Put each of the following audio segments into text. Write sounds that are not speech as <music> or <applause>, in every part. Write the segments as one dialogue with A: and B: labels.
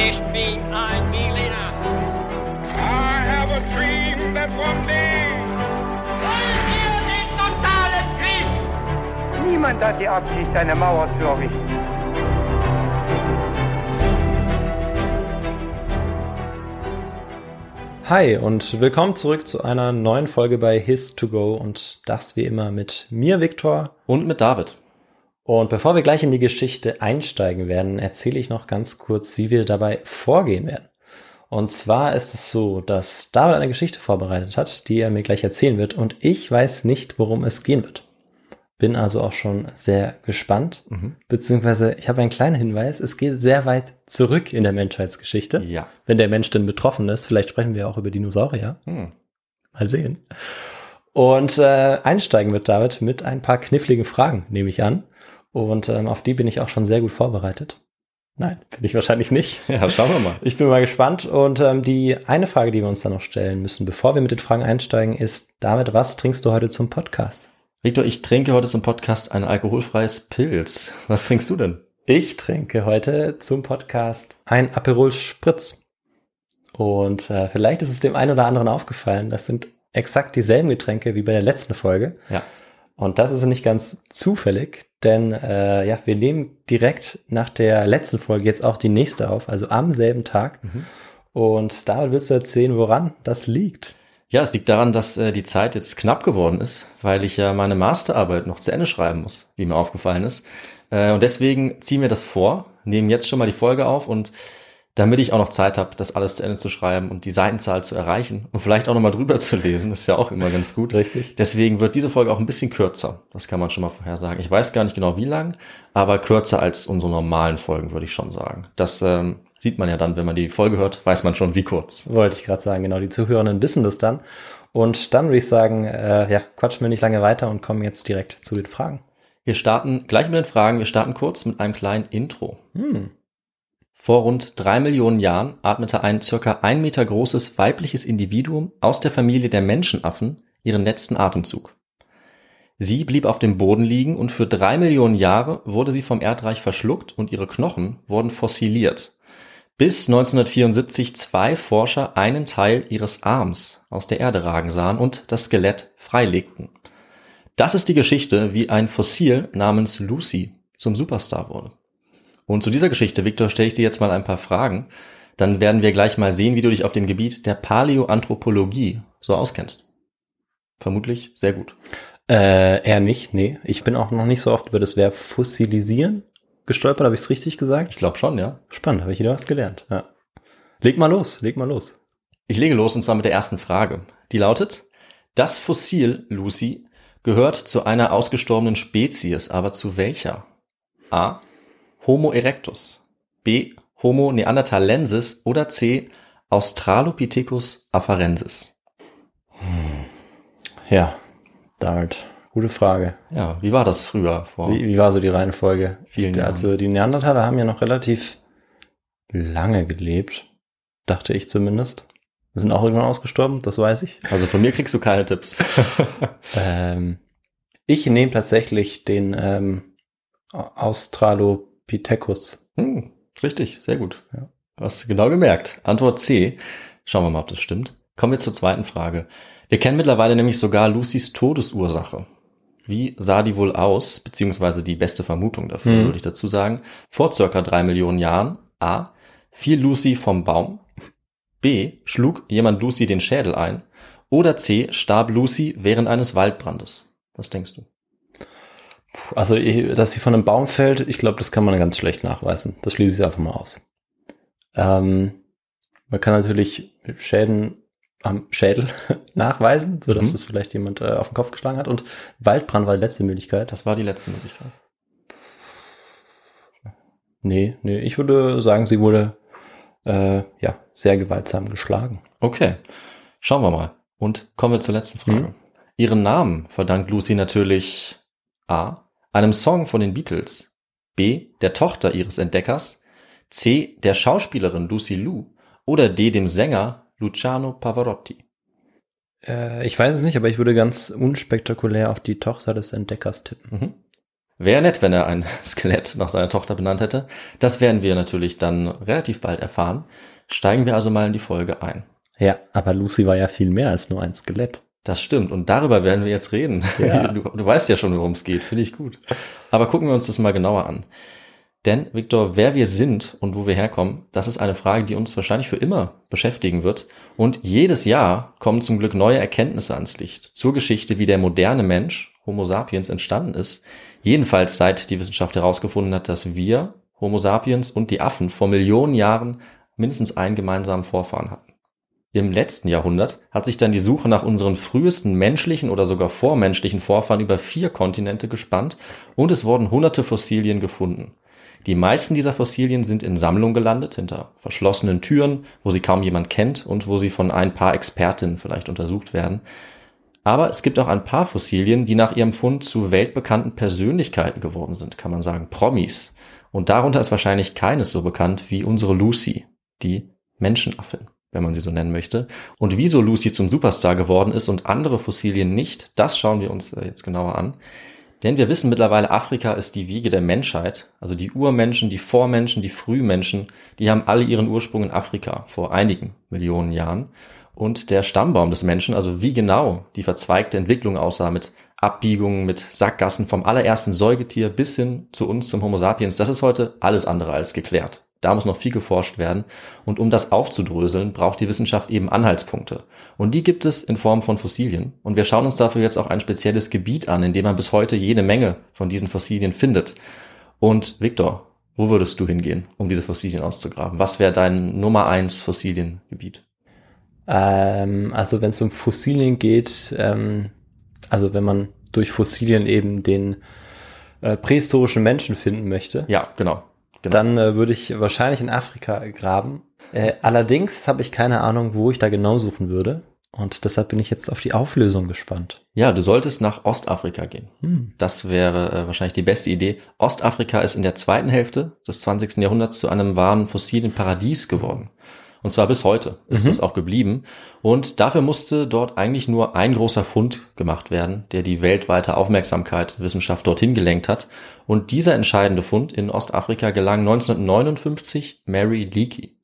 A: Ich bin ein Berliner.
B: I have a dream that one day.
A: Wollen wir den totalen Krieg?
C: Niemand hat die Absicht, eine Mauer zu errichten.
D: Hi und willkommen zurück zu einer neuen Folge bei His to Go und das wie immer mit mir, Viktor.
E: Und mit David.
D: Und bevor wir gleich in die Geschichte einsteigen werden, erzähle ich noch ganz kurz, wie wir dabei vorgehen werden. Und zwar ist es so, dass David eine Geschichte vorbereitet hat, die er mir gleich erzählen wird und ich weiß nicht, worum es gehen wird. Bin also auch schon sehr gespannt, beziehungsweise ich habe einen kleinen Hinweis, es geht sehr weit zurück in der Menschheitsgeschichte.
E: Ja.
D: Wenn der Mensch denn betroffen ist, vielleicht sprechen wir auch über Dinosaurier.
E: Hm.
D: Mal sehen. Und äh, einsteigen wird David mit ein paar kniffligen Fragen, nehme ich an. Und ähm, auf die bin ich auch schon sehr gut vorbereitet. Nein, bin ich wahrscheinlich nicht. <laughs>
E: Ja, schauen wir mal.
D: Ich bin mal gespannt. Und ähm, die eine Frage, die wir uns dann noch stellen müssen, bevor wir mit den Fragen einsteigen, ist, David, was trinkst du heute zum Podcast?
E: Victor, ich trinke heute zum Podcast ein alkoholfreies Pilz. Was trinkst du denn?
D: Ich trinke heute zum Podcast ein Aperol Spritz. Und äh, vielleicht ist es dem einen oder anderen aufgefallen, das sind exakt dieselben Getränke wie bei der letzten Folge.
E: Ja.
D: Und das ist nicht ganz zufällig, denn äh, ja, wir nehmen direkt nach der letzten Folge jetzt auch die nächste auf, also am selben Tag. Und David, willst du erzählen, woran das liegt?
E: Ja, es liegt daran, dass äh, die Zeit jetzt knapp geworden ist, weil ich ja meine Masterarbeit noch zu Ende schreiben muss, wie mir aufgefallen ist. Äh, und deswegen ziehen wir das vor, nehmen jetzt schon mal die Folge auf und damit ich auch noch Zeit habe, das alles zu Ende zu schreiben und die Seitenzahl zu erreichen und vielleicht auch noch mal drüber <laughs> zu lesen, das ist ja auch immer ganz gut.
D: Richtig.
E: Deswegen wird diese Folge auch ein bisschen kürzer. Das kann man schon mal vorher sagen. Ich weiß gar nicht genau wie lang, aber kürzer als unsere normalen Folgen, würde ich schon sagen. Das ähm, sieht man ja dann, wenn man die Folge hört, weiß man schon, wie kurz.
D: Wollte ich gerade sagen, genau, die Zuhörenden wissen das dann. Und dann würde ich sagen, äh, ja, quatschen wir nicht lange weiter und kommen jetzt direkt zu den Fragen.
E: Wir starten gleich mit den Fragen. Wir starten kurz mit einem kleinen Intro. Vor rund drei Millionen Jahren atmete ein circa ein Meter großes weibliches Individuum aus der Familie der Menschenaffen ihren letzten Atemzug. Sie blieb auf dem Boden liegen und für drei Millionen Jahre wurde sie vom Erdreich verschluckt und ihre Knochen wurden fossiliert. Bis 1974 zwei Forscher einen Teil ihres Arms aus der Erde ragen sahen und das Skelett freilegten. Das ist die Geschichte, wie ein Fossil namens Lucy zum Superstar wurde. Und zu dieser Geschichte, Victor, stelle ich dir jetzt mal ein paar Fragen. Dann werden wir gleich mal sehen, wie du dich auf dem Gebiet der Paläoanthropologie so auskennst. Vermutlich sehr gut.
D: Äh, eher nicht, nee. Ich bin auch noch nicht so oft über das Verb fossilisieren gestolpert, habe ich es richtig gesagt?
E: Ich glaube schon, ja.
D: Spannend, habe ich wieder was gelernt. Ja. Leg mal los, leg mal los.
E: Ich lege los und zwar mit der ersten Frage. Die lautet, das Fossil Lucy gehört zu einer ausgestorbenen Spezies, aber zu welcher? A. Homo erectus. B. Homo neanderthalensis oder C. Australopithecus afarensis.
D: Ja, David, gute Frage.
E: Ja, wie war das früher? Vor
D: Wie, wie war so die Reihenfolge?
E: Vielen
D: also die Neandertaler haben ja noch relativ lange gelebt, dachte ich zumindest. Sind auch irgendwann ausgestorben, das weiß ich.
E: Also von mir kriegst du keine Tipps. <laughs>
D: Ähm, ich nehme tatsächlich den ähm, Australopithecus.
E: Hm, richtig, sehr gut.
D: Ja.
E: Hast du genau gemerkt. Antwort C. Schauen wir mal, ob das stimmt. Kommen wir zur zweiten Frage. Wir kennen mittlerweile nämlich sogar Lucys Todesursache. Wie sah die wohl aus, beziehungsweise die beste Vermutung dafür,
D: Hm.
E: würde ich dazu sagen. Vor circa drei Millionen Jahren. A. Fiel Lucy vom Baum. B. Schlug jemand Lucy den Schädel ein. Oder C. Starb Lucy während eines Waldbrandes. Was denkst du?
D: Also, dass sie von einem Baum fällt, ich glaube, das kann man ganz schlecht nachweisen. Das schließe ich einfach mal aus. Ähm, man kann natürlich Schäden am Schädel <laughs> nachweisen, so dass
E: Mhm.
D: das vielleicht jemand äh, auf den Kopf geschlagen hat. Und Waldbrand war die letzte Möglichkeit.
E: Das war die letzte Möglichkeit.
D: Nee, nee, ich würde sagen, sie wurde äh, ja sehr gewaltsam geschlagen.
E: Okay, schauen wir mal. Und kommen wir zur letzten Frage.
D: Mhm.
E: Ihren Namen verdankt Lucy natürlich A. einem Song von den Beatles, B. der Tochter ihres Entdeckers, C. der Schauspielerin Lucy Liu oder D. dem Sänger Luciano Pavarotti.
D: Äh, ich weiß es nicht, aber ich würde ganz unspektakulär auf die Tochter des Entdeckers tippen.
E: Mhm. Wäre nett, wenn er ein <laughs> Skelett nach seiner Tochter benannt hätte. Das werden wir natürlich dann relativ bald erfahren. Steigen wir also mal in die Folge ein.
D: Ja, aber Lucy war ja viel mehr als nur ein Skelett.
E: Das stimmt. Und darüber werden wir jetzt reden.
D: Ja. <laughs>
E: Du, du weißt ja schon, worum es geht. Finde ich gut. Aber gucken wir uns das mal genauer an. Denn, Viktor, wer wir sind und wo wir herkommen, das ist eine Frage, die uns wahrscheinlich für immer beschäftigen wird. Und jedes Jahr kommen zum Glück neue Erkenntnisse ans Licht zur Geschichte, wie der moderne Mensch, Homo sapiens, entstanden ist. Jedenfalls seit die Wissenschaft herausgefunden hat, dass wir, Homo sapiens und die Affen, vor Millionen Jahren mindestens einen gemeinsamen Vorfahren hatten. Im letzten Jahrhundert hat sich dann die Suche nach unseren frühesten menschlichen oder sogar vormenschlichen Vorfahren über vier Kontinente gespannt und es wurden hunderte Fossilien gefunden. Die meisten dieser Fossilien sind in Sammlungen gelandet, hinter verschlossenen Türen, wo sie kaum jemand kennt und wo sie von ein paar Expertinnen vielleicht untersucht werden. Aber es gibt auch ein paar Fossilien, die nach ihrem Fund zu weltbekannten Persönlichkeiten geworden sind, kann man sagen, Promis. Und darunter ist wahrscheinlich keines so bekannt wie unsere Lucy, die Menschenaffin, wenn man sie so nennen möchte. Und wieso Lucy zum Superstar geworden ist und andere Fossilien nicht, das schauen wir uns äh, jetzt genauer an. Denn wir wissen mittlerweile, Afrika ist die Wiege der Menschheit. Also die Urmenschen, die Vormenschen, die Frühmenschen, die haben alle ihren Ursprung in Afrika vor einigen Millionen Jahren. Und der Stammbaum des Menschen, also wie genau die verzweigte Entwicklung aussah mit Abbiegungen, mit Sackgassen vom allerersten Säugetier bis hin zu uns zum Homo sapiens, das ist heute alles andere als geklärt. Da muss noch viel geforscht werden. Und um das aufzudröseln, braucht die Wissenschaft eben Anhaltspunkte. Und die gibt es in Form von Fossilien. Und wir schauen uns dafür jetzt auch ein spezielles Gebiet an, in dem man bis heute jede Menge von diesen Fossilien findet. Und Victor, wo würdest du hingehen, um diese Fossilien auszugraben? Was wäre dein Nummer eins Fossiliengebiet?
D: Ähm, also wenn es um Fossilien geht, ähm, also wenn man durch Fossilien eben den äh, prähistorischen Menschen finden möchte,
E: Ja, genau. Genau.
D: dann äh, würde ich wahrscheinlich in Afrika graben. Äh, allerdings habe ich keine Ahnung, wo ich da genau suchen würde. Und deshalb bin ich jetzt auf die Auflösung gespannt.
E: Ja, du solltest nach Ostafrika gehen.
D: Hm.
E: Das wäre äh, wahrscheinlich die beste Idee. Ostafrika ist in der zweiten Hälfte des 20. Jahrhunderts zu einem wahren fossilen Paradies geworden. Und zwar bis heute ist
D: Mhm.
E: es auch geblieben. Und dafür musste dort eigentlich nur ein großer Fund gemacht werden, der die weltweite Aufmerksamkeit Wissenschaft dorthin gelenkt hat. Und dieser entscheidende Fund in Ostafrika gelang 1959 Mary Leakey.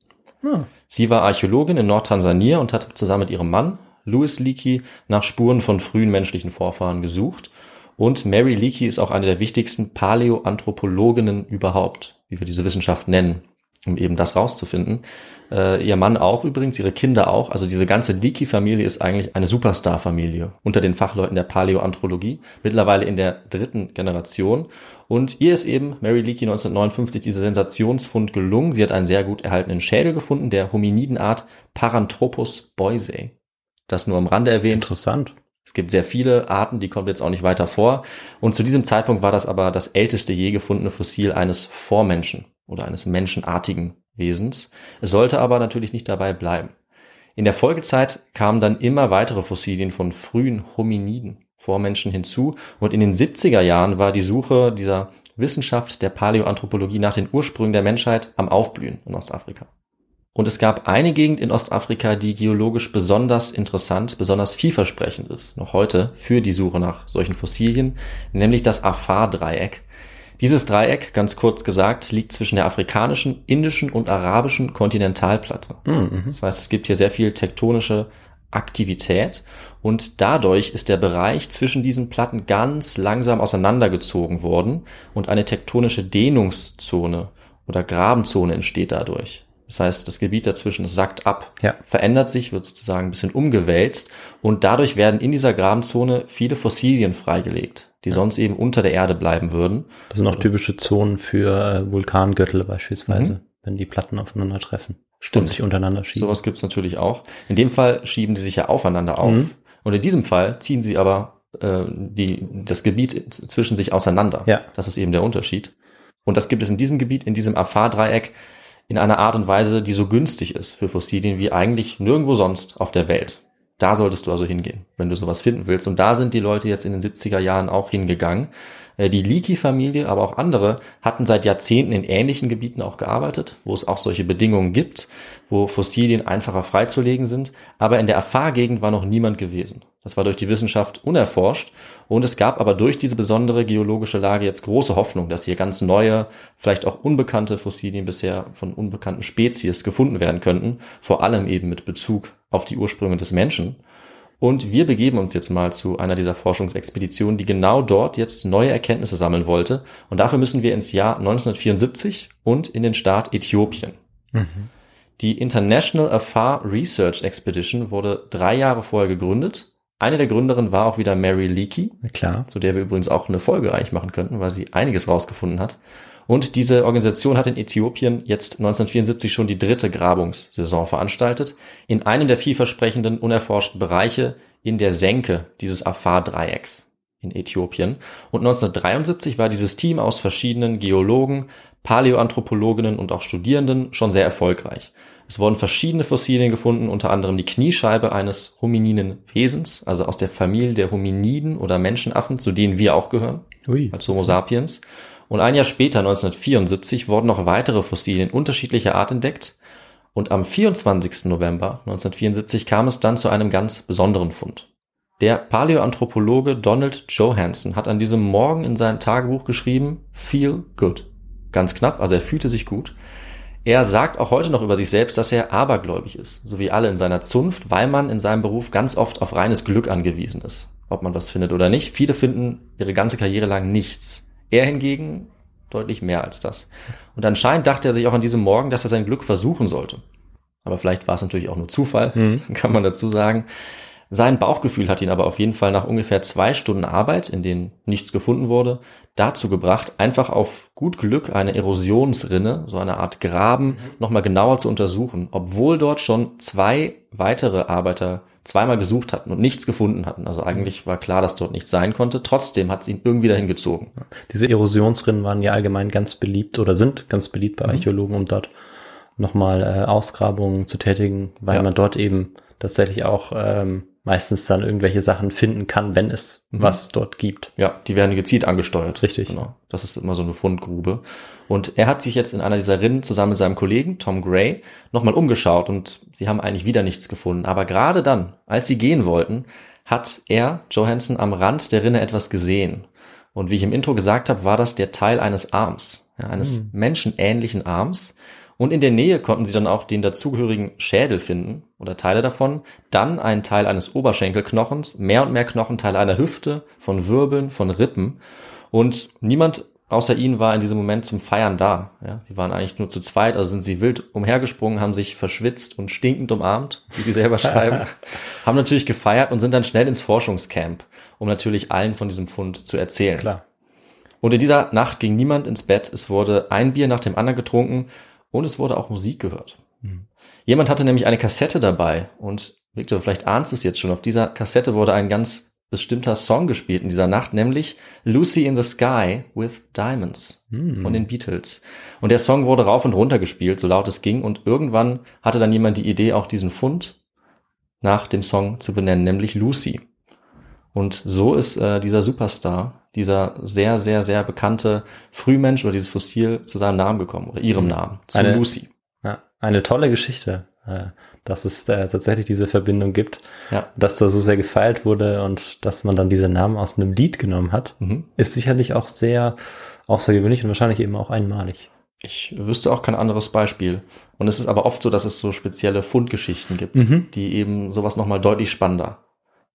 D: Ah.
E: Sie war Archäologin in Nordtansania und hat zusammen mit ihrem Mann, Louis Leakey, nach Spuren von frühen menschlichen Vorfahren gesucht. Und Mary Leakey ist auch eine der wichtigsten Paläoanthropologinnen überhaupt, wie wir diese Wissenschaft nennen, um eben das rauszufinden. Äh, ihr Mann auch übrigens, ihre Kinder auch. Also diese ganze Leakey-Familie ist eigentlich eine Superstar-Familie unter den Fachleuten der Paläoanthropologie, mittlerweile in der dritten Generation. Und ihr ist eben Mary Leakey 1959 dieser Sensationsfund gelungen. Sie hat einen sehr gut erhaltenen Schädel gefunden, der Hominidenart Paranthropus boisei. Das nur am Rande erwähnt.
D: Interessant.
E: Es gibt sehr viele Arten, die kommt jetzt auch nicht weiter vor. Und zu diesem Zeitpunkt war das aber das älteste je gefundene Fossil eines Vormenschen oder eines menschenartigen Wesens. Es sollte aber natürlich nicht dabei bleiben. In der Folgezeit kamen dann immer weitere Fossilien von frühen Hominiden, Vormenschen hinzu. Und in den 70er Jahren war die Suche dieser Wissenschaft der Paläoanthropologie nach den Ursprüngen der Menschheit am Aufblühen in Ostafrika. Und es gab eine Gegend in Ostafrika, die geologisch besonders interessant, besonders vielversprechend ist, noch heute, für die Suche nach solchen Fossilien, nämlich das Afar-Dreieck. Dieses Dreieck, ganz kurz gesagt, liegt zwischen der afrikanischen, indischen und arabischen Kontinentalplatte.
D: Mhm.
E: Das heißt, es gibt hier sehr viel tektonische Aktivität und dadurch ist der Bereich zwischen diesen Platten ganz langsam auseinandergezogen worden und eine tektonische Dehnungszone oder Grabenzone entsteht dadurch. Das heißt, das Gebiet dazwischen sackt ab,
D: Ja.
E: verändert sich, wird sozusagen ein bisschen umgewälzt und dadurch werden in dieser Grabenzone viele Fossilien freigelegt, die sonst eben unter der Erde bleiben würden.
D: Das sind auch typische Zonen für äh, Vulkangürtel beispielsweise,
E: Mhm.
D: wenn die Platten aufeinandertreffen
E: Stimmt.
D: und sich untereinander schieben.
E: Sowas gibt's natürlich auch. In dem Fall schieben die sich ja aufeinander auf.
D: Mhm.
E: Und in diesem Fall ziehen sie aber äh, die, das Gebiet zwischen sich auseinander.
D: Ja.
E: Das ist eben der Unterschied. Und das gibt es in diesem Gebiet, in diesem Afar-Dreieck, in einer Art und Weise, die so günstig ist für Fossilien wie eigentlich nirgendwo sonst auf der Welt. Da solltest du also hingehen, wenn du sowas finden willst. Und da sind die Leute jetzt in den 70er Jahren auch hingegangen. Äh, Die Leakey-Familie, aber auch andere, hatten seit Jahrzehnten in ähnlichen Gebieten auch gearbeitet, wo es auch solche Bedingungen gibt, wo Fossilien einfacher freizulegen sind. Aber in der Afar-Gegend war noch niemand gewesen. Das war durch die Wissenschaft unerforscht und es gab aber durch diese besondere geologische Lage jetzt große Hoffnung, dass hier ganz neue, vielleicht auch unbekannte Fossilien bisher von unbekannten Spezies gefunden werden könnten, vor allem eben mit Bezug auf die Ursprünge des Menschen. Und wir begeben uns jetzt mal zu einer dieser Forschungsexpeditionen, die genau dort jetzt neue Erkenntnisse sammeln wollte. Und dafür müssen wir ins Jahr 1974 und in den Staat Äthiopien. Mhm. Die International Afar Research Expedition wurde drei Jahre vorher gegründet eine der Gründerinnen war auch wieder Mary Leakey.
D: Klar.
E: Zu der wir übrigens auch eine Folge eigentlich machen könnten, weil sie einiges rausgefunden hat. Und diese Organisation hat in Äthiopien jetzt 1974 schon die dritte Grabungssaison veranstaltet, in einem der vielversprechenden unerforschten Bereiche in der Senke dieses Afar-Dreiecks in Äthiopien. Und 1973 war dieses Team aus verschiedenen Geologen, Paläoanthropologinnen und auch Studierenden schon sehr erfolgreich. Es wurden verschiedene Fossilien gefunden, unter anderem die Kniescheibe eines homininen Wesens, also aus der Familie der Hominiden oder Menschenaffen, zu denen wir auch gehören, Ui. als Homo sapiens. Und ein Jahr später, 1974, wurden noch weitere Fossilien unterschiedlicher Art entdeckt. Und am 24. November 1974 kam es dann zu einem ganz besonderen Fund. Der Paläoanthropologe Donald Johansson hat an diesem Morgen in sein Tagebuch geschrieben, feel good. Ganz knapp, also er fühlte sich gut. Er sagt auch heute noch über sich selbst, dass er abergläubig ist, so wie alle in seiner Zunft, weil man in seinem Beruf ganz oft auf reines Glück angewiesen ist. Ob man das findet oder nicht. Viele finden ihre ganze Karriere lang nichts. Er hingegen deutlich mehr als das. Und anscheinend dachte er sich auch an diesem Morgen, dass er sein Glück versuchen sollte. Aber vielleicht war es natürlich auch nur Zufall, mhm. <laughs> kann man dazu sagen. Sein Bauchgefühl hat ihn aber auf jeden Fall nach ungefähr zwei Stunden Arbeit, in denen nichts gefunden wurde, dazu gebracht, einfach auf gut Glück eine Erosionsrinne, so eine Art Graben, mhm. nochmal genauer zu untersuchen, obwohl dort schon zwei weitere Arbeiter zweimal gesucht hatten und nichts gefunden hatten. Also eigentlich war klar, dass dort nichts sein konnte. Trotzdem hat es ihn irgendwie dahin gezogen.
D: Diese Erosionsrinnen waren ja allgemein ganz beliebt oder sind ganz beliebt bei mhm. Archäologen, um dort nochmal äh, Ausgrabungen zu tätigen, weil ja. man dort eben tatsächlich auch ähm, meistens dann irgendwelche Sachen finden kann, wenn es mhm. was dort gibt.
E: Ja, die werden gezielt angesteuert.
D: Richtig.
E: Genau. Das ist immer so eine Fundgrube. Und er hat sich jetzt in einer dieser Rinnen zusammen mit seinem Kollegen Tom Gray nochmal umgeschaut und sie haben eigentlich wieder nichts gefunden. Aber gerade dann, als sie gehen wollten, hat er, Johansson, am Rand der Rinne etwas gesehen. Und wie ich im Intro gesagt habe, war das der Teil eines Arms, ja, eines mhm. menschenähnlichen Arms. Und in der Nähe konnten sie dann auch den dazugehörigen Schädel finden oder Teile davon, dann einen Teil eines Oberschenkelknochens, mehr und mehr Knochenteile einer Hüfte, von Wirbeln, von Rippen. Und niemand außer ihnen war in diesem Moment zum Feiern da. Ja, sie waren eigentlich nur zu zweit, also sind sie wild umhergesprungen, haben sich verschwitzt und stinkend umarmt, wie sie selber <laughs> schreiben, haben natürlich gefeiert und sind dann schnell ins Forschungscamp, um natürlich allen von diesem Fund zu erzählen.
D: Klar.
E: Und in dieser Nacht ging niemand ins Bett. Es wurde ein Bier nach dem anderen getrunken und es wurde auch Musik gehört. Mhm. Jemand hatte nämlich eine Kassette dabei und Victor, vielleicht ahnst du es jetzt schon, auf dieser Kassette wurde ein ganz bestimmter Song gespielt in dieser Nacht, nämlich Lucy in the Sky with Diamonds mhm. von den Beatles. Und der Song wurde rauf und runter gespielt, so laut es ging und irgendwann hatte dann jemand die Idee, auch diesen Fund nach dem Song zu benennen, nämlich Lucy. Und so ist äh, dieser Superstar dieser sehr, sehr, sehr bekannte Frühmensch oder dieses Fossil zu seinem Namen gekommen oder ihrem mhm. Namen, zu
D: eine,
E: Lucy.
D: Ja, eine tolle Geschichte, äh, dass es äh, tatsächlich diese Verbindung gibt, ja. dass da so sehr gefeilt wurde und dass man dann diese Namen aus einem Lied genommen hat, mhm. ist sicherlich auch sehr außergewöhnlich und wahrscheinlich eben auch einmalig.
E: Ich wüsste auch kein anderes Beispiel. Und es ist aber oft so, dass es so spezielle Fundgeschichten gibt, mhm. die eben sowas nochmal deutlich spannender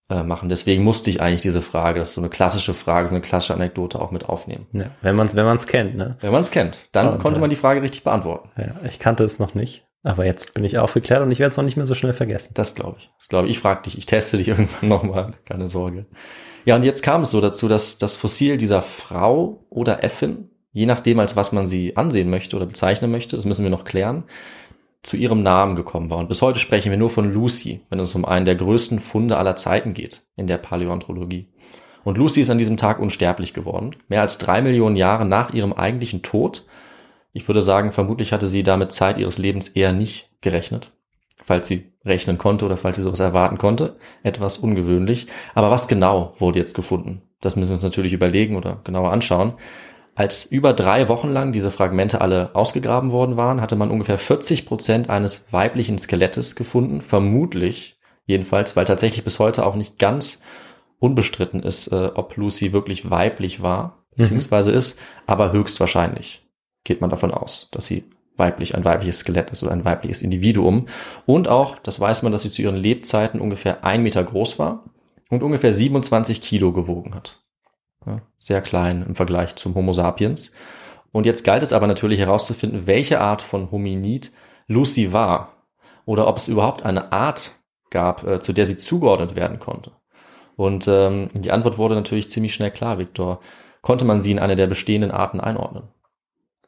E: äh, machen. Deswegen musste ich eigentlich diese Frage, das ist so eine klassische Frage, so eine klassische Anekdote auch mit aufnehmen.
D: Ja, wenn man es wenn man's kennt, ne?
E: Wenn man es kennt, dann und, konnte man die Frage richtig beantworten.
D: Ja, ich kannte es noch nicht. Aber jetzt bin ich aufgeklärt und ich werde es noch nicht mehr so schnell vergessen.
E: Das glaube ich. Das glaube ich. Ich frage dich, ich teste dich <laughs> irgendwann nochmal, keine Sorge. Ja, und jetzt kam es so dazu, dass das Fossil dieser Frau oder Äffin, je nachdem, als was man sie ansehen möchte oder bezeichnen möchte, das müssen wir noch klären, zu ihrem Namen gekommen war. Und bis heute sprechen wir nur von Lucy, wenn es um einen der größten Funde aller Zeiten geht in der Paläoanthropologie. Und Lucy ist an diesem Tag unsterblich geworden. Mehr als drei Millionen Jahre nach ihrem eigentlichen Tod. Ich würde sagen, vermutlich hatte sie damit Zeit ihres Lebens eher nicht gerechnet. Falls sie rechnen konnte oder falls sie sowas erwarten konnte. Etwas ungewöhnlich. Aber was genau wurde jetzt gefunden? Das müssen wir uns natürlich überlegen oder genauer anschauen. Als über drei Wochen lang diese Fragmente alle ausgegraben worden waren, hatte man ungefähr 40 Prozent eines weiblichen Skelettes gefunden, vermutlich jedenfalls, weil tatsächlich bis heute auch nicht ganz unbestritten ist, äh, ob Lucy wirklich weiblich war, beziehungsweise ist, aber höchstwahrscheinlich geht man davon aus, dass sie weiblich, ein weibliches Skelett ist oder ein weibliches Individuum. Und auch, das weiß man, dass sie zu ihren Lebzeiten ungefähr ein Meter groß war und ungefähr 27 Kilo gewogen hat. Ja, sehr klein im Vergleich zum Homo sapiens. Und jetzt galt es aber natürlich herauszufinden, welche Art von Hominid Lucy war oder ob es überhaupt eine Art gab, äh, zu der sie zugeordnet werden konnte. Und ähm, die Antwort wurde natürlich ziemlich schnell klar, Viktor. Konnte man sie in eine der bestehenden Arten einordnen?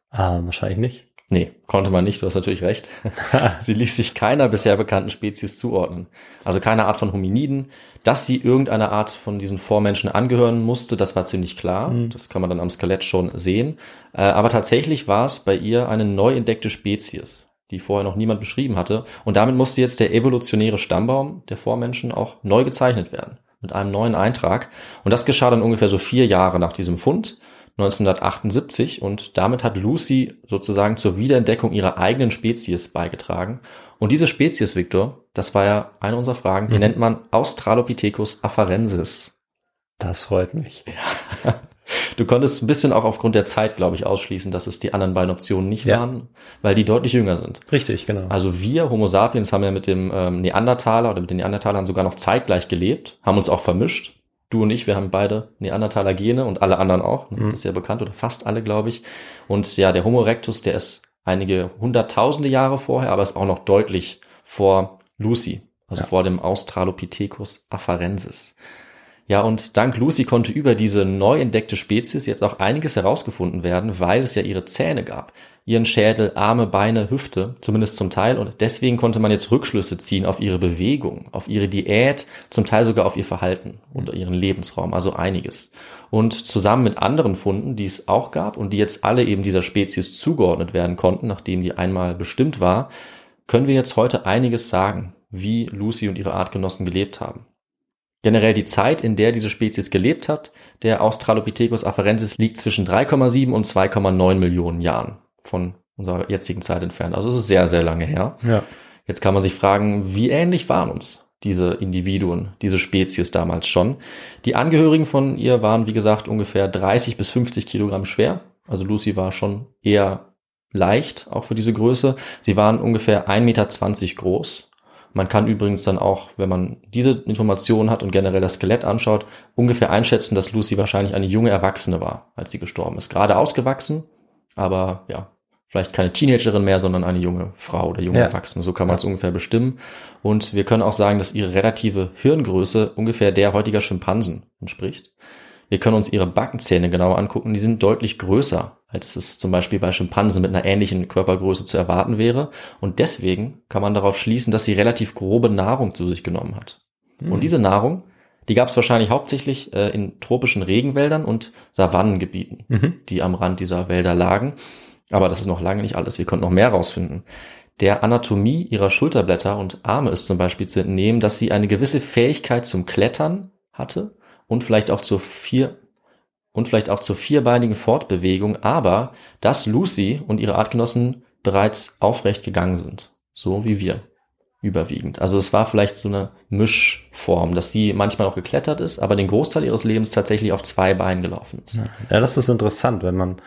D: Ah, wahrscheinlich nicht.
E: Nee, konnte man nicht, du hast natürlich recht. <laughs> sie ließ sich keiner bisher bekannten Spezies zuordnen. Also keine Art von Hominiden. Dass sie irgendeiner Art von diesen Vormenschen angehören musste, das war ziemlich klar. Mhm. Das kann man dann am Skelett schon sehen. Äh, aber tatsächlich war es bei ihr eine neu entdeckte Spezies, die vorher noch niemand beschrieben hatte. Und damit musste jetzt der evolutionäre Stammbaum der Vormenschen auch neu gezeichnet werden. Mit einem neuen Eintrag. Und das geschah dann ungefähr so vier Jahre nach diesem Fund. 1978 und damit hat Lucy sozusagen zur Wiederentdeckung ihrer eigenen Spezies beigetragen. Und diese Spezies, Victor, das war ja eine unserer Fragen, die mhm. nennt man Australopithecus afarensis.
D: Das freut mich. <laughs>
E: Ja. Du konntest ein bisschen auch aufgrund der Zeit, glaube ich, ausschließen, dass es die anderen beiden Optionen nicht ja. waren, weil die deutlich jünger sind.
D: Richtig, genau.
E: Also wir, Homo sapiens, haben ja mit dem ähm, Neandertaler oder mit den Neandertalern sogar noch zeitgleich gelebt, haben uns auch vermischt du und ich, wir haben beide Neandertaler Gene und alle anderen auch. Mhm. Das ist ja bekannt oder fast alle, glaube ich. Und ja, der Homo erectus, der ist einige hunderttausende Jahre vorher, aber ist auch noch deutlich vor Lucy, also ja. vor dem Australopithecus afarensis. Ja, und dank Lucy konnte über diese neu entdeckte Spezies jetzt auch einiges herausgefunden werden, weil es ja ihre Zähne gab ihren Schädel, Arme, Beine, Hüfte, zumindest zum Teil. Und deswegen konnte man jetzt Rückschlüsse ziehen auf ihre Bewegung, auf ihre Diät, zum Teil sogar auf ihr Verhalten und ihren Lebensraum, also einiges. Und zusammen mit anderen Funden, die es auch gab und die jetzt alle eben dieser Spezies zugeordnet werden konnten, nachdem die einmal bestimmt war, können wir jetzt heute einiges sagen, wie Lucy und ihre Artgenossen gelebt haben. Generell die Zeit, in der diese Spezies gelebt hat, der Australopithecus afarensis liegt zwischen 3,7 und 2,9 Millionen Jahren von unserer jetzigen Zeit entfernt. Also es ist sehr, sehr lange her.
D: Ja.
E: Jetzt kann man sich fragen, wie ähnlich waren uns diese Individuen, diese Spezies damals schon? Die Angehörigen von ihr waren, wie gesagt, ungefähr 30 bis 50 Kilogramm schwer. Also Lucy war schon eher leicht, auch für diese Größe. Sie waren ungefähr 1,20 Meter groß. Man kann übrigens dann auch, wenn man diese Informationen hat und generell das Skelett anschaut, ungefähr einschätzen, dass Lucy wahrscheinlich eine junge Erwachsene war, als sie gestorben ist. Gerade ausgewachsen, aber ja, vielleicht keine Teenagerin mehr, sondern eine junge Frau oder junge ja. Erwachsene. So kann man es ja. ungefähr bestimmen. Und wir können auch sagen, dass ihre relative Hirngröße ungefähr der heutiger Schimpansen entspricht. Wir können uns ihre Backenzähne genauer angucken. Die sind deutlich größer, als es zum Beispiel bei Schimpansen mit einer ähnlichen Körpergröße zu erwarten wäre. Und deswegen kann man darauf schließen, dass sie relativ grobe Nahrung zu sich genommen hat. Hm. Und diese Nahrung die gab es wahrscheinlich hauptsächlich äh, in tropischen Regenwäldern und Savannengebieten, mhm. die am Rand dieser Wälder lagen. Aber das ist noch lange nicht alles. Wir konnten noch mehr rausfinden. Der Anatomie ihrer Schulterblätter und Arme ist zum Beispiel zu entnehmen, dass sie eine gewisse Fähigkeit zum Klettern hatte und vielleicht auch zur vier und vielleicht auch zur vierbeinigen Fortbewegung, aber dass Lucy und ihre Artgenossen bereits aufrecht gegangen sind, so wie wir überwiegend. Also es war vielleicht so eine Mischform, dass sie manchmal auch geklettert ist, aber den Großteil ihres Lebens tatsächlich auf zwei Beinen gelaufen ist.
D: Ja, das ist interessant, wenn man,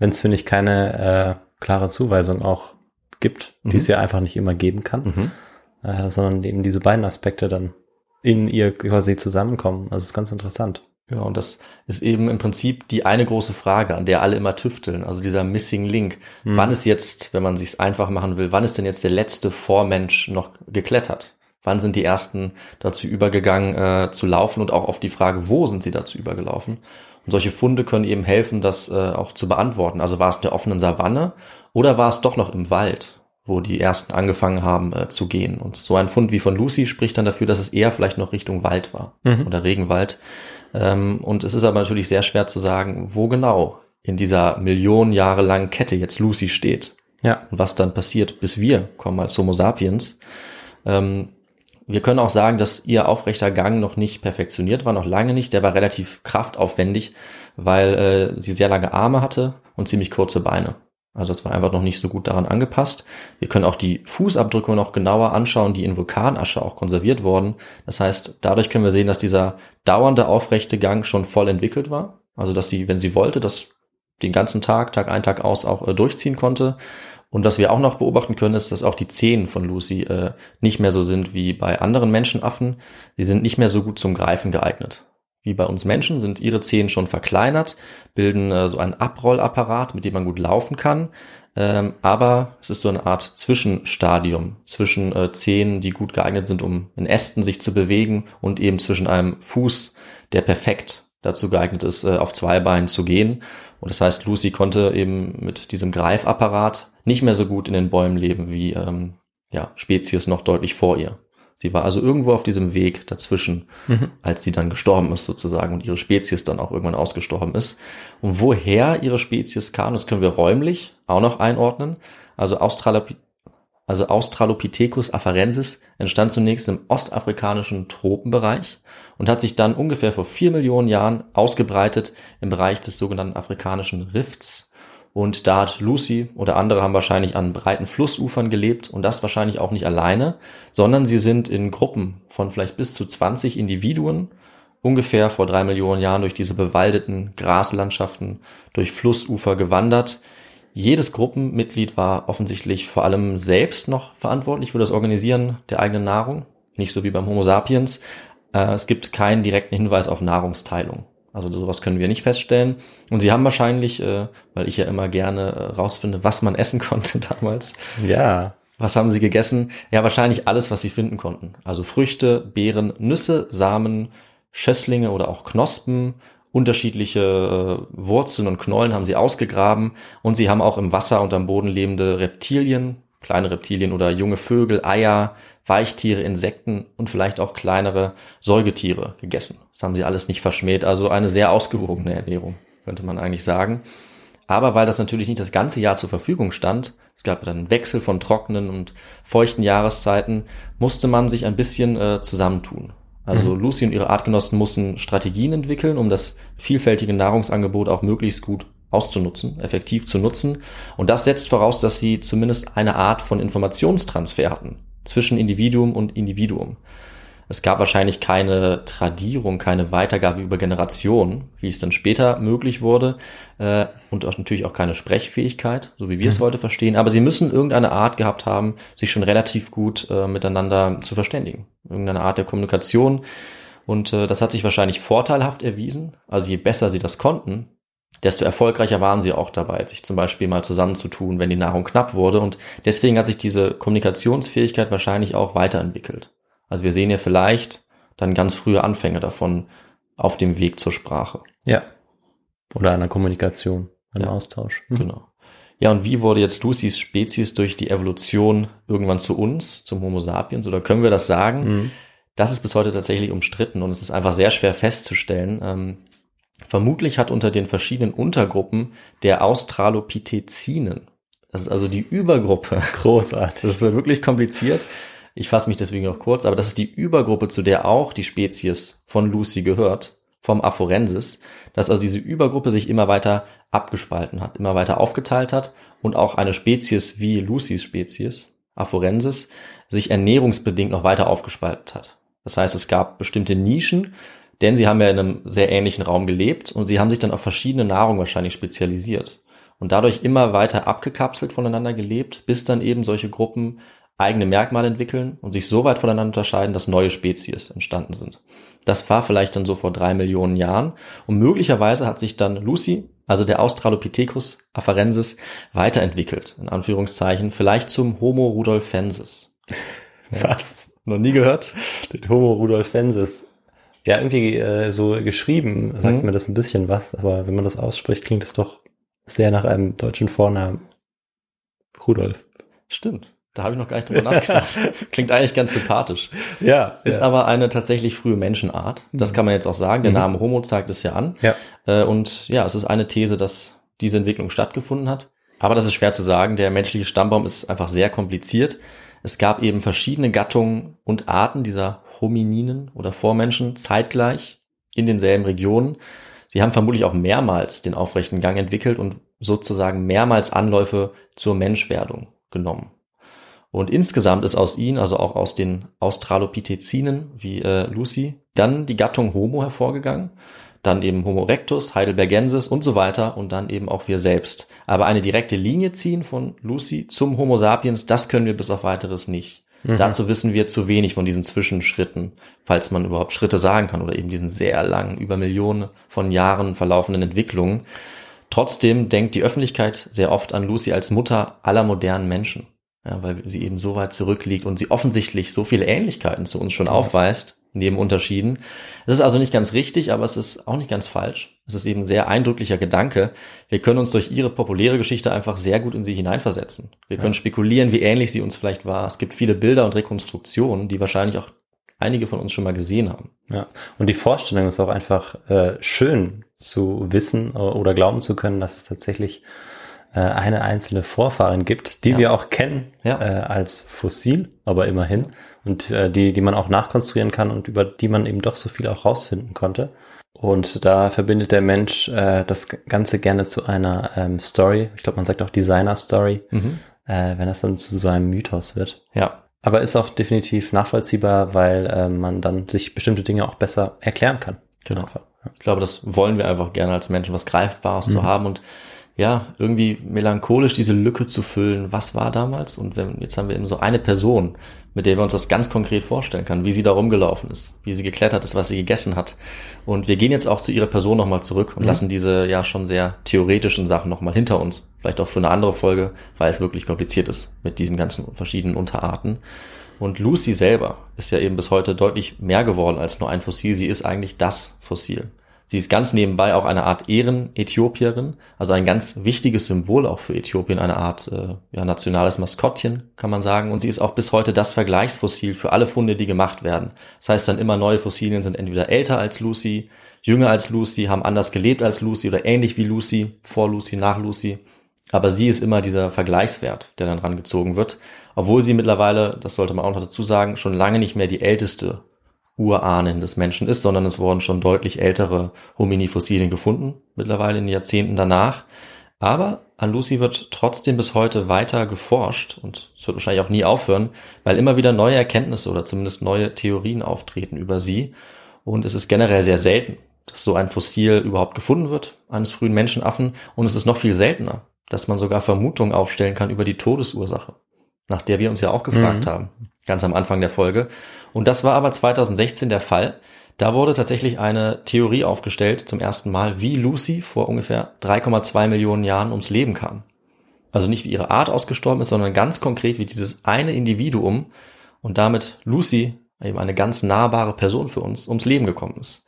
D: wenn es, finde ich, keine äh, klare Zuweisung auch gibt, mhm. die es ja einfach nicht immer geben kann, mhm. äh, sondern eben diese beiden Aspekte dann in ihr quasi zusammenkommen. Das ist ganz interessant.
E: Genau, und das ist eben im Prinzip die eine große Frage, an der alle immer tüfteln. Also dieser Missing Link. Mhm. Wann ist jetzt, wenn man sich's einfach machen will, wann ist denn jetzt der letzte Vormensch noch geklettert? Wann sind die ersten dazu übergegangen äh, zu laufen und auch auf die Frage, wo sind sie dazu übergelaufen? Und solche Funde können eben helfen, das äh, auch zu beantworten. Also war es in der offenen Savanne oder war es doch noch im Wald? wo die ersten angefangen haben äh, zu gehen. Und so ein Fund wie von Lucy spricht dann dafür, dass es eher vielleicht noch Richtung Wald war mhm. oder Regenwald. Ähm, und es ist aber natürlich sehr schwer zu sagen, wo genau in dieser Millionen Jahre langen Kette jetzt Lucy steht.
D: Ja.
E: Und was dann passiert, bis wir kommen als Homo sapiens. Ähm, wir können auch sagen, dass ihr aufrechter Gang noch nicht perfektioniert war, noch lange nicht. Der war relativ kraftaufwendig, weil äh, sie sehr lange Arme hatte und ziemlich kurze Beine. Also das war einfach noch nicht so gut daran angepasst. Wir können auch die Fußabdrücke noch genauer anschauen, die in Vulkanasche auch konserviert wurden. Das heißt, dadurch können wir sehen, dass dieser dauernde aufrechte Gang schon voll entwickelt war. Also dass sie, wenn sie wollte, das den ganzen Tag, Tag ein, Tag aus auch äh, durchziehen konnte. Und was wir auch noch beobachten können, ist, dass auch die Zehen von Lucy äh, nicht mehr so sind wie bei anderen Menschenaffen. Sie sind nicht mehr so gut zum Greifen geeignet. Wie bei uns Menschen sind ihre Zehen schon verkleinert, bilden äh, so einen Abrollapparat, mit dem man gut laufen kann. Ähm, aber es ist so eine Art Zwischenstadium zwischen äh, Zehen, die gut geeignet sind, um in Ästen sich zu bewegen und eben zwischen einem Fuß, der perfekt dazu geeignet ist, äh, auf zwei Beinen zu gehen. Und das heißt, Lucy konnte eben mit diesem Greifapparat nicht mehr so gut in den Bäumen leben wie ähm, ja, Spezies noch deutlich vor ihr. Sie war also irgendwo auf diesem Weg dazwischen, mhm. als sie dann gestorben ist sozusagen und ihre Spezies dann auch irgendwann ausgestorben ist. Und woher ihre Spezies kam, das können wir räumlich auch noch einordnen. Also, Australop also Australopithecus afarensis entstand zunächst im ostafrikanischen Tropenbereich und hat sich dann ungefähr vor vier Millionen Jahren ausgebreitet im Bereich des sogenannten afrikanischen Rifts und da hat Lucy oder andere haben wahrscheinlich an breiten Flussufern gelebt und das wahrscheinlich auch nicht alleine, sondern sie sind in Gruppen von vielleicht bis zu 20 Individuen ungefähr vor drei Millionen Jahren durch diese bewaldeten Graslandschaften, durch Flussufer gewandert. Jedes Gruppenmitglied war offensichtlich vor allem selbst noch verantwortlich für das Organisieren der eigenen Nahrung, nicht so wie beim Homo sapiens. Äh, es gibt keinen direkten Hinweis auf Nahrungsteilung. Also sowas können wir nicht feststellen. Und sie haben wahrscheinlich, äh, weil ich ja immer gerne äh, rausfinde, was man essen <laughs> konnte damals.
D: Ja.
E: Was haben sie gegessen? Ja, wahrscheinlich alles, was sie finden konnten. Also Früchte, Beeren, Nüsse, Samen, Schösslinge oder auch Knospen, unterschiedliche äh, Wurzeln und Knollen haben sie ausgegraben und sie haben auch im Wasser und am Boden lebende Reptilien, kleine Reptilien oder junge Vögel, Eier, Weichtiere, Insekten und vielleicht auch kleinere Säugetiere gegessen. Das haben sie alles nicht verschmäht. Also eine sehr ausgewogene Ernährung, könnte man eigentlich sagen. Aber weil das natürlich nicht das ganze Jahr zur Verfügung stand, es gab dann einen Wechsel von trockenen und feuchten Jahreszeiten, musste man sich ein bisschen äh, zusammentun. Also mhm. Lucy und ihre Artgenossen mussten Strategien entwickeln, um das vielfältige Nahrungsangebot auch möglichst gut auszunutzen, effektiv zu nutzen. Und das setzt voraus, dass sie zumindest eine Art von Informationstransfer hatten zwischen Individuum und Individuum. Es gab wahrscheinlich keine Tradierung, keine Weitergabe über Generationen, wie es dann später möglich wurde, äh, und auch natürlich auch keine Sprechfähigkeit, so wie wir mhm. es heute verstehen. Aber sie müssen irgendeine Art gehabt haben, sich schon relativ gut äh, miteinander zu verständigen. Irgendeine Art der Kommunikation. Und äh, das hat sich wahrscheinlich vorteilhaft erwiesen. Also je besser sie das konnten, desto erfolgreicher waren sie auch dabei, sich zum Beispiel mal zusammenzutun, wenn die Nahrung knapp wurde. Und deswegen hat sich diese Kommunikationsfähigkeit wahrscheinlich auch weiterentwickelt. Also wir sehen ja vielleicht dann ganz frühe Anfänge davon auf dem Weg zur Sprache.
D: Ja. Oder einer Kommunikation, einem ja. Austausch.
E: Mhm. Genau. Ja, und wie wurde jetzt Lucys Spezies durch die Evolution irgendwann zu uns, zum Homo sapiens, oder können wir das sagen? Mhm. Das ist bis heute tatsächlich umstritten und es ist einfach sehr schwer festzustellen. Vermutlich hat unter den verschiedenen Untergruppen der Australopithecinen, das ist also die Übergruppe. <laughs>
D: Großartig.
E: Das ist wirklich kompliziert. Ich fasse mich deswegen auch kurz, aber das ist die Übergruppe, zu der auch die Spezies von Lucy gehört, vom Aforensis, dass also diese Übergruppe sich immer weiter abgespalten hat, immer weiter aufgeteilt hat und auch eine Spezies wie Lucys Spezies, Aforensis, sich ernährungsbedingt noch weiter aufgespalten hat. Das heißt, es gab bestimmte Nischen, denn sie haben ja in einem sehr ähnlichen Raum gelebt und sie haben sich dann auf verschiedene Nahrung wahrscheinlich spezialisiert und dadurch immer weiter abgekapselt voneinander gelebt, bis dann eben solche Gruppen eigene Merkmale entwickeln und sich so weit voneinander unterscheiden, dass neue Spezies entstanden sind. Das war vielleicht dann so vor drei Millionen Jahren und möglicherweise hat sich dann Lucy, also der Australopithecus afarensis, weiterentwickelt, in Anführungszeichen, vielleicht zum Homo rudolfensis. <laughs>
D: Was?
E: Noch nie gehört?
D: Den Homo rudolfensis. Ja, irgendwie äh, so geschrieben sagt mhm. mir das ein bisschen was, aber wenn man das ausspricht, klingt es doch sehr nach einem deutschen Vornamen. Rudolf.
E: Stimmt. Da habe ich noch gar nicht drüber nachgedacht. <laughs> Klingt eigentlich ganz sympathisch.
D: Ja.
E: Ist
D: ja.
E: aber eine tatsächlich frühe Menschenart. Das mhm. kann man jetzt auch sagen. Der mhm. Name Homo zeigt es ja an.
D: Ja.
E: Äh, und ja, es ist eine These, dass diese Entwicklung stattgefunden hat. Aber das ist schwer zu sagen. Der menschliche Stammbaum ist einfach sehr kompliziert. Es gab eben verschiedene Gattungen und Arten dieser Homininen oder Vormenschen zeitgleich in denselben Regionen. Sie haben vermutlich auch mehrmals den aufrechten Gang entwickelt und sozusagen mehrmals Anläufe zur Menschwerdung genommen. Und insgesamt ist aus ihnen, also auch aus den Australopithecinen wie äh, Lucy, dann die Gattung Homo hervorgegangen, dann eben Homo erectus, Heidelbergensis und so weiter und dann eben auch wir selbst. Aber eine direkte Linie ziehen von Lucy zum Homo sapiens, das können wir bis auf weiteres nicht. Mhm. Dazu wissen wir zu wenig von diesen Zwischenschritten, falls man überhaupt Schritte sagen kann oder eben diesen sehr langen, über Millionen von Jahren verlaufenden Entwicklungen. Trotzdem denkt die Öffentlichkeit sehr oft an Lucy als Mutter aller modernen Menschen ja, weil sie eben so weit zurückliegt und sie offensichtlich so viele Ähnlichkeiten zu uns schon aufweist, neben Unterschieden. Es ist also nicht ganz richtig, aber es ist auch nicht ganz falsch. Es ist eben ein sehr eindrücklicher Gedanke. Wir können uns durch ihre populäre Geschichte einfach sehr gut in sie hineinversetzen. Wir können ja. spekulieren, wie ähnlich sie uns vielleicht war. Es gibt viele Bilder und Rekonstruktionen, die wahrscheinlich auch einige von uns schon mal gesehen haben.
D: Ja, und die Vorstellung ist auch einfach äh, schön zu wissen oder glauben zu können, dass es tatsächlich äh, eine einzelne Vorfahrin gibt, die ja. wir auch kennen ja. äh, als Fossil, aber immerhin und äh, die, die man auch nachkonstruieren kann und über die man eben doch so viel auch rausfinden konnte. Und da verbindet der Mensch äh, das Ganze gerne zu einer ähm, Story. Ich glaube, man sagt auch Designer-Story, mhm. äh, wenn das dann zu so einem Mythos wird.
E: Ja.
D: Aber ist auch definitiv nachvollziehbar, weil äh, man dann sich bestimmte Dinge auch besser erklären kann.
E: Genau. Ich glaube, das wollen wir einfach gerne als Menschen, was Greifbares mhm. zu haben und ja, irgendwie melancholisch diese Lücke zu füllen. Was war damals? Und wenn, jetzt haben wir eben so eine Person, mit der wir uns das ganz konkret vorstellen können, wie sie da rumgelaufen ist, wie sie geklettert ist, was sie gegessen hat. Und wir gehen jetzt auch zu ihrer Person nochmal zurück und mhm. lassen diese ja schon sehr theoretischen Sachen nochmal hinter uns. Vielleicht auch für eine andere Folge, weil es wirklich kompliziert ist mit diesen ganzen verschiedenen Unterarten. Und Lucy selber ist ja eben bis heute deutlich mehr geworden als nur ein Fossil. Sie ist eigentlich das Fossil. Sie ist ganz nebenbei auch eine Art Ehren-Äthiopierin, also ein ganz wichtiges Symbol auch für Äthiopien, eine Art äh, ja, nationales Maskottchen, kann man sagen. Und sie ist auch bis heute das Vergleichsfossil für alle Funde, die gemacht werden. Das heißt dann immer, neue Fossilien sind entweder älter als Lucy, jünger als Lucy, haben anders gelebt als Lucy oder ähnlich wie Lucy, vor Lucy, nach Lucy. Aber sie ist immer dieser Vergleichswert, der dann rangezogen wird. Obwohl sie mittlerweile, das sollte man auch noch dazu sagen, schon lange nicht mehr die älteste Urahnen des Menschen ist, sondern es wurden schon deutlich ältere Homini-Fossilien gefunden, mittlerweile in den Jahrzehnten danach. Aber an Lucy wird trotzdem bis heute weiter geforscht und es wird wahrscheinlich auch nie aufhören, weil immer wieder neue Erkenntnisse oder zumindest neue Theorien auftreten über sie. Und es ist generell sehr selten, dass so ein Fossil überhaupt gefunden wird, eines frühen Menschenaffen. Und es ist noch viel seltener, dass man sogar Vermutungen aufstellen kann über die Todesursache, nach der wir uns ja auch gefragt mhm. haben, ganz am Anfang der Folge. Und das war aber 2016 der Fall. Da wurde tatsächlich eine Theorie aufgestellt zum ersten Mal, wie Lucy vor ungefähr 3,2 Millionen Jahren ums Leben kam. Also nicht wie ihre Art ausgestorben ist, sondern ganz konkret wie dieses eine Individuum und damit Lucy, eben eine ganz nahbare Person für uns, ums Leben gekommen ist.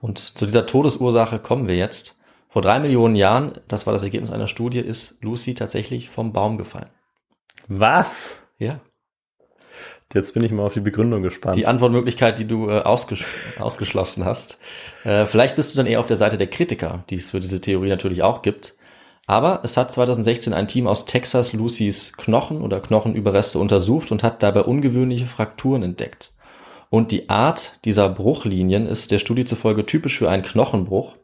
E: Und zu dieser Todesursache kommen wir jetzt. Vor drei Millionen Jahren, das war das Ergebnis einer Studie, ist Lucy tatsächlich vom Baum gefallen.
D: Was?
E: Ja.
D: Jetzt bin ich mal auf die Begründung gespannt.
E: Die Antwortmöglichkeit, die du äh, ausges ausgeschlossen hast. Äh, vielleicht bist du dann eher auf der Seite der Kritiker, die es für diese Theorie natürlich auch gibt. Aber es hat 2016 ein Team aus Texas Lucys Knochen oder Knochenüberreste untersucht und hat dabei ungewöhnliche Frakturen entdeckt. Und die Art dieser Bruchlinien ist der Studie zufolge typisch für einen Knochenbruch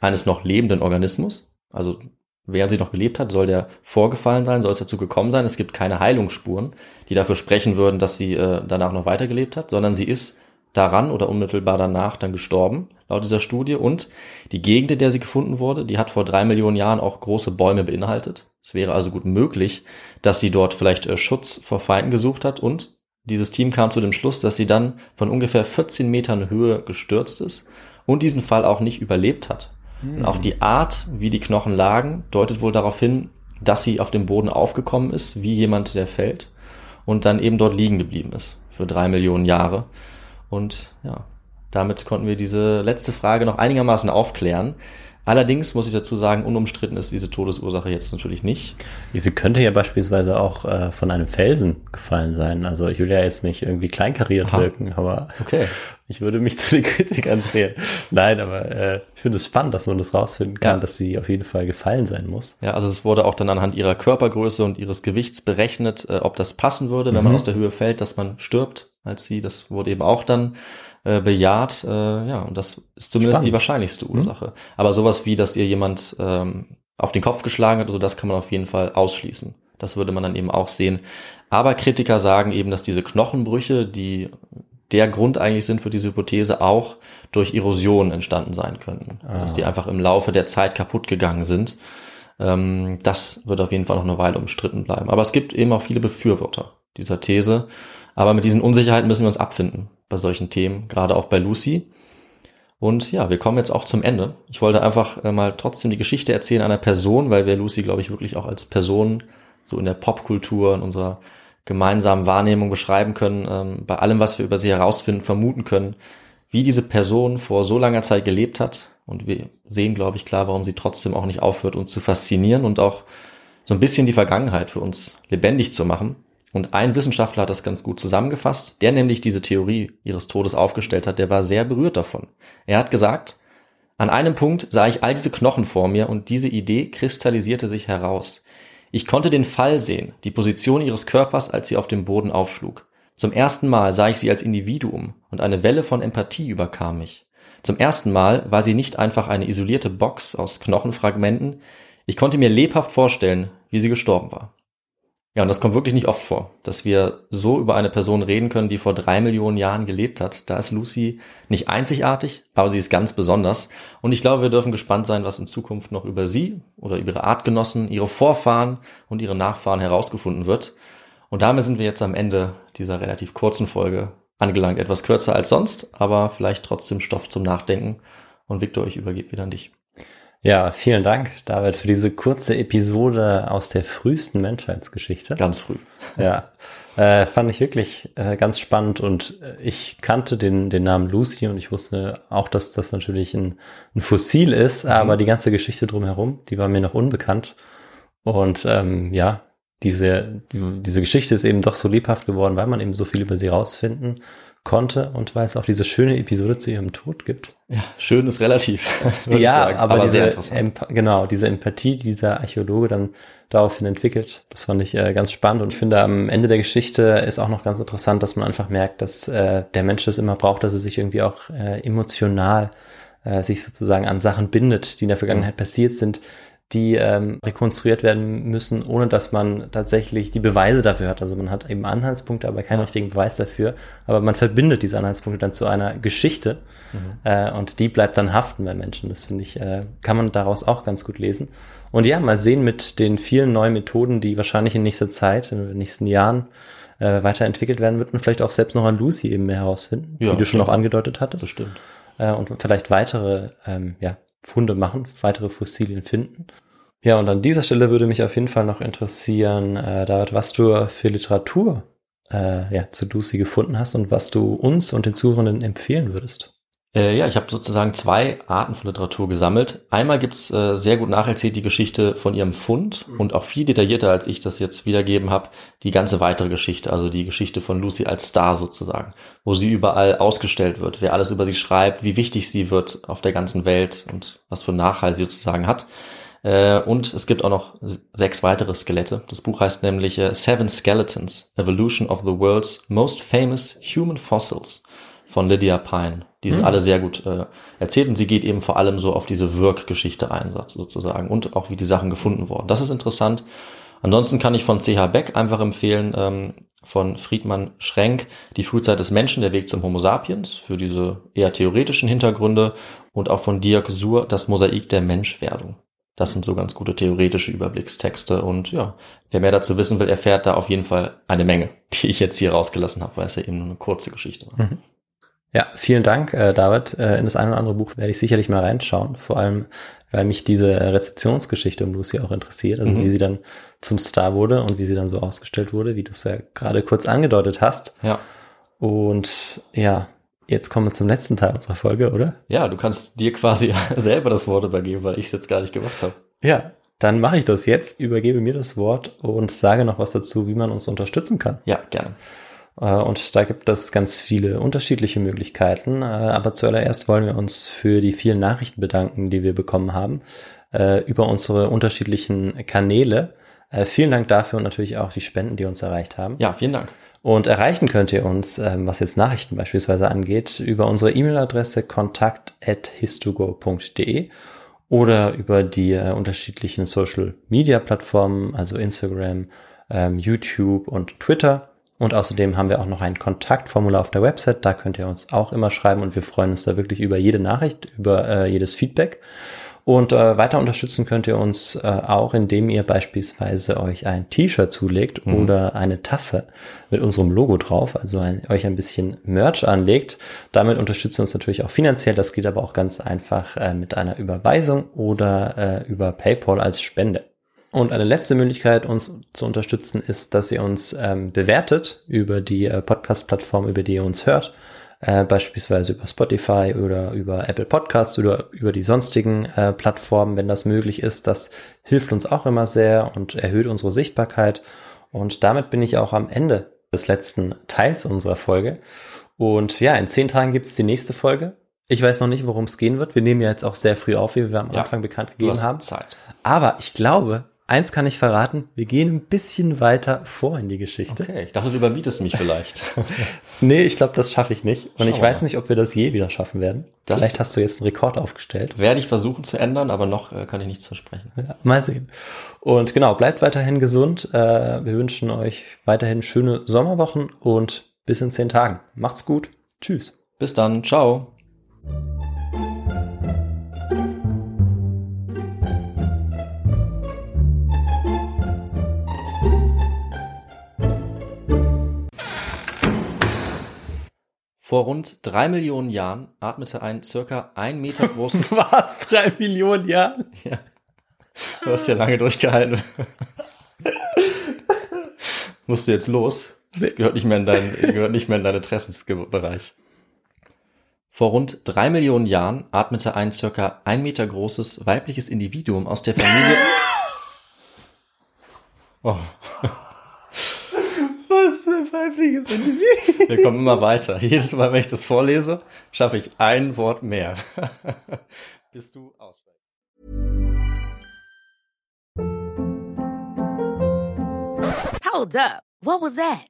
E: eines noch lebenden Organismus. Also während sie noch gelebt hat, soll der vorgefallen sein, soll es dazu gekommen sein. Es gibt keine Heilungsspuren, die dafür sprechen würden, dass sie äh, danach noch weitergelebt hat, sondern sie ist daran oder unmittelbar danach dann gestorben, laut dieser Studie. Und die Gegend, in der sie gefunden wurde, die hat vor drei Millionen Jahren auch große Bäume beinhaltet. Es wäre also gut möglich, dass sie dort vielleicht äh, Schutz vor Feinden gesucht hat und dieses Team kam zu dem Schluss, dass sie dann von ungefähr 14 Metern Höhe gestürzt ist und diesen Fall auch nicht überlebt hat. Und auch die Art, wie die Knochen lagen, deutet wohl darauf hin, dass sie auf dem Boden aufgekommen ist, wie jemand, der fällt und dann eben dort liegen geblieben ist für drei Millionen Jahre. Und ja, damit konnten wir diese letzte Frage noch einigermaßen aufklären. Allerdings muss ich dazu sagen, unumstritten ist diese Todesursache jetzt natürlich nicht.
D: Sie könnte ja beispielsweise auch äh, von einem Felsen gefallen sein. Also ja jetzt nicht irgendwie kleinkariert Aha. wirken, aber
E: okay. <laughs>
D: ich würde mich zu den Kritikern zählen. Nein, aber äh, ich finde es spannend, dass man das rausfinden kann, ja. dass sie auf jeden Fall gefallen sein muss.
E: Ja, also es wurde auch dann anhand ihrer Körpergröße und ihres Gewichts berechnet, äh, ob das passen würde, wenn mhm. man aus der Höhe fällt, dass man stirbt als sie. Das wurde eben auch dann äh, bejaht. Äh, ja, und das ist zumindest Spannend. die wahrscheinlichste mhm. Ursache. Mhm. Aber sowas wie, dass ihr jemand ähm, auf den Kopf geschlagen hat. Also das kann man auf jeden Fall ausschließen. Das würde man dann eben auch sehen. Aber Kritiker sagen eben, dass diese Knochenbrüche, die der Grund eigentlich sind für diese Hypothese, auch durch Erosion entstanden sein könnten. Ah. Dass die einfach im Laufe der Zeit kaputt gegangen sind. Ähm, das wird auf jeden Fall noch eine Weile umstritten bleiben. Aber es gibt eben auch viele Befürworter dieser These. Aber mit diesen Unsicherheiten müssen wir uns abfinden bei solchen Themen, gerade auch bei Lucy. Und ja, wir kommen jetzt auch zum Ende. Ich wollte einfach äh, mal trotzdem die Geschichte erzählen einer Person, weil wir Lucy, glaube ich, wirklich auch als Person so in der Popkultur, in unserer gemeinsamen Wahrnehmung beschreiben können, ähm, bei allem, was wir über sie herausfinden, vermuten können, wie diese Person vor so langer Zeit gelebt hat. Und wir sehen, glaube ich, klar, warum sie trotzdem auch nicht aufhört, uns zu faszinieren und auch so ein bisschen die Vergangenheit für uns lebendig zu machen. Und ein Wissenschaftler hat das ganz gut zusammengefasst, der nämlich diese Theorie ihres Todes aufgestellt hat, der war sehr berührt davon. Er hat gesagt, an einem Punkt sah ich all diese Knochen vor mir und diese Idee kristallisierte sich heraus. Ich konnte den Fall sehen, die Position ihres Körpers, als sie auf dem Boden aufschlug. Zum ersten Mal sah ich sie als Individuum und eine Welle von Empathie überkam mich. Zum ersten Mal war sie nicht einfach eine isolierte Box aus Knochenfragmenten. Ich konnte mir lebhaft vorstellen, wie sie gestorben war. Ja, und das kommt wirklich nicht oft vor, dass wir so über eine Person reden können, die vor drei Millionen Jahren gelebt hat. Da ist Lucy nicht einzigartig, aber sie ist ganz besonders. Und ich glaube, wir dürfen gespannt sein, was in Zukunft noch über sie oder über ihre Artgenossen, ihre Vorfahren und ihre Nachfahren herausgefunden wird. Und damit sind wir jetzt am Ende dieser relativ kurzen Folge angelangt. Etwas kürzer als sonst, aber vielleicht trotzdem Stoff zum Nachdenken. Und Victor, ich übergebe wieder an dich.
D: Ja, vielen Dank, David, für diese kurze Episode aus der frühesten Menschheitsgeschichte.
E: Ganz früh.
D: Ja, äh, fand ich wirklich äh, ganz spannend und äh, ich kannte den, den Namen Lucy und ich wusste auch, dass das natürlich ein, ein Fossil ist, mhm. aber die ganze Geschichte drumherum, die war mir noch unbekannt. Und ähm, ja, diese, diese Geschichte ist eben doch so lebhaft geworden, weil man eben so viel über sie rausfinden konnte und weil es auch diese schöne Episode zu ihrem Tod gibt.
E: Ja, schön ist relativ. <laughs>
D: ja, aber, aber diese, genau, diese Empathie, die dieser Archäologe dann daraufhin entwickelt, das fand ich äh, ganz spannend und ich finde am Ende der Geschichte ist auch noch ganz interessant, dass man einfach merkt, dass äh, der Mensch das immer braucht, dass er sich irgendwie auch äh, emotional äh, sich sozusagen an Sachen bindet, die in der Vergangenheit passiert sind, die ähm, rekonstruiert werden müssen, ohne dass man tatsächlich die Beweise dafür hat. Also man hat eben Anhaltspunkte, aber keinen richtigen Beweis dafür. Aber man verbindet diese Anhaltspunkte dann zu einer Geschichte mhm. äh, und die bleibt dann haften bei Menschen. Das finde ich, äh, kann man daraus auch ganz gut lesen. Und ja, mal sehen mit den vielen neuen Methoden, die wahrscheinlich in nächster Zeit, in den nächsten Jahren äh, weiterentwickelt werden, wird man vielleicht auch selbst noch an Lucy eben mehr herausfinden, ja, wie du schon ja. auch angedeutet hattest.
E: Bestimmt.
D: Äh, und vielleicht weitere ähm, ja, Funde machen, weitere Fossilien finden. Ja, und an dieser Stelle würde mich auf jeden Fall noch interessieren, äh, David, was du für Literatur äh, ja, zu Lucy gefunden hast und was du uns und den Zuhörenden empfehlen würdest.
E: Äh, ja, ich habe sozusagen zwei Arten von Literatur gesammelt. Einmal gibt's äh, sehr gut nacherzählt die Geschichte von ihrem Fund mhm. und auch viel detaillierter, als ich das jetzt wiedergeben habe, die ganze weitere Geschichte, also die Geschichte von Lucy als Star sozusagen, wo sie überall ausgestellt wird, wer alles über sie schreibt, wie wichtig sie wird auf der ganzen Welt und was für Nachhall sie sozusagen hat. Äh, und es gibt auch noch sechs weitere Skelette. Das Buch heißt nämlich äh, Seven Skeletons, Evolution of the World's Most Famous Human Fossils von Lydia Pine. Die sind mhm. alle sehr gut äh, erzählt und sie geht eben vor allem so auf diese Wirkgeschichte ein, sozusagen, und auch wie die Sachen gefunden wurden. Das ist interessant. Ansonsten kann ich von C.H. Beck einfach empfehlen, ähm, von Friedmann Schrenk, Die Frühzeit des Menschen, der Weg zum Homo sapiens, für diese eher theoretischen Hintergründe und auch von Dirk Suhr, Das Mosaik der Menschwerdung. Das sind so ganz gute theoretische Überblickstexte und ja, wer mehr dazu wissen will, erfährt da auf jeden Fall eine Menge, die ich jetzt hier rausgelassen habe, weil es ja eben nur eine kurze Geschichte war. Mhm.
D: Ja, vielen Dank, äh, David. Äh, in das eine oder andere Buch werde ich sicherlich mal reinschauen. Vor allem, weil mich diese Rezeptionsgeschichte um Lucy auch interessiert. Also mhm. wie sie dann zum Star wurde und wie sie dann so ausgestellt wurde, wie du es ja gerade kurz angedeutet hast.
E: Ja.
D: Und ja, jetzt kommen wir zum letzten Teil unserer Folge, oder?
E: Ja, du kannst dir quasi <laughs> selber das Wort übergeben, weil ich es jetzt gar nicht gemacht habe.
D: Ja, dann mache ich das jetzt, übergebe mir das Wort und sage noch was dazu, wie man uns unterstützen kann.
E: Ja, gerne.
D: Äh, und da gibt es ganz viele unterschiedliche Möglichkeiten. Äh, aber zuallererst wollen wir uns für die vielen Nachrichten bedanken, die wir bekommen haben, äh, über unsere unterschiedlichen Kanäle. Vielen Dank dafür und natürlich auch die Spenden, die uns erreicht haben.
E: Ja, vielen Dank.
D: Und erreichen könnt ihr uns, ähm, was jetzt Nachrichten beispielsweise angeht, über unsere E-Mail-Adresse kontakt.histogo.de oder über die unterschiedlichen Social-Media-Plattformen, also Instagram, ähm, YouTube und Twitter. Und außerdem haben wir auch noch ein Kontaktformular auf der Website. Da könnt ihr uns auch immer schreiben und wir freuen uns da wirklich über jede Nachricht, über äh, jedes Feedback. Und äh, weiter unterstützen könnt ihr uns äh, auch, indem ihr beispielsweise euch ein T-Shirt zulegt mhm. oder eine Tasse mit unserem Logo drauf, also ein, euch ein bisschen Merch anlegt. Damit unterstützt ihr uns natürlich auch finanziell. Das geht aber auch ganz einfach äh, mit einer Überweisung oder äh, über PayPal als Spende. Und eine letzte Möglichkeit, uns zu unterstützen, ist, dass ihr uns ähm, bewertet über die äh, Podcast-Plattform, über die ihr uns hört äh, beispielsweise über Spotify oder über Apple Podcasts oder über die sonstigen äh, Plattformen, wenn das möglich ist. Das hilft uns auch immer sehr und erhöht unsere Sichtbarkeit. Und damit bin ich auch am Ende des letzten Teils unserer Folge. Und ja, in zehn Tagen gibt es die nächste Folge. Ich weiß noch nicht, worum es gehen wird. Wir nehmen ja jetzt auch sehr früh auf, wie wir am ja, Anfang bekannt gegeben haben.
E: Zeit.
D: Aber ich glaube, Eins kann ich verraten, wir gehen ein bisschen weiter vor in die Geschichte.
E: Okay, ich dachte, du überbietest mich vielleicht. <laughs>
D: nee, ich glaube, das schaffe ich nicht. Und Schau ich weiß nicht, ob wir das je wieder schaffen werden.
E: Das
D: vielleicht hast du jetzt einen Rekord aufgestellt.
E: Werde ich versuchen zu ändern, aber noch äh, kann ich nichts versprechen.
D: Ja, mal sehen. Und genau, bleibt weiterhin gesund. Äh, wir wünschen euch weiterhin schöne Sommerwochen und bis in zehn Tagen. Macht's gut. Tschüss.
E: Bis dann. Ciao. Vor rund drei Millionen Jahren atmete ein circa ein Meter <laughs> großes.
D: Was? Drei Millionen Jahren?
E: Ja. Du hast ja lange durchgehalten. Musst du jetzt los? Das gehört nicht mehr in deinen, gehört nicht mehr in deinen Interessensbereich. Vor rund drei Millionen Jahren atmete ein circa ein Meter großes weibliches Individuum aus der Familie. <laughs>
D: Oh ein weibliches Individuum.
E: Wir kommen immer weiter. Jedes Mal, wenn ich das vorlese, schaffe ich ein Wort mehr. <laughs> Bis du aussteigst.
F: Hold up. What was that?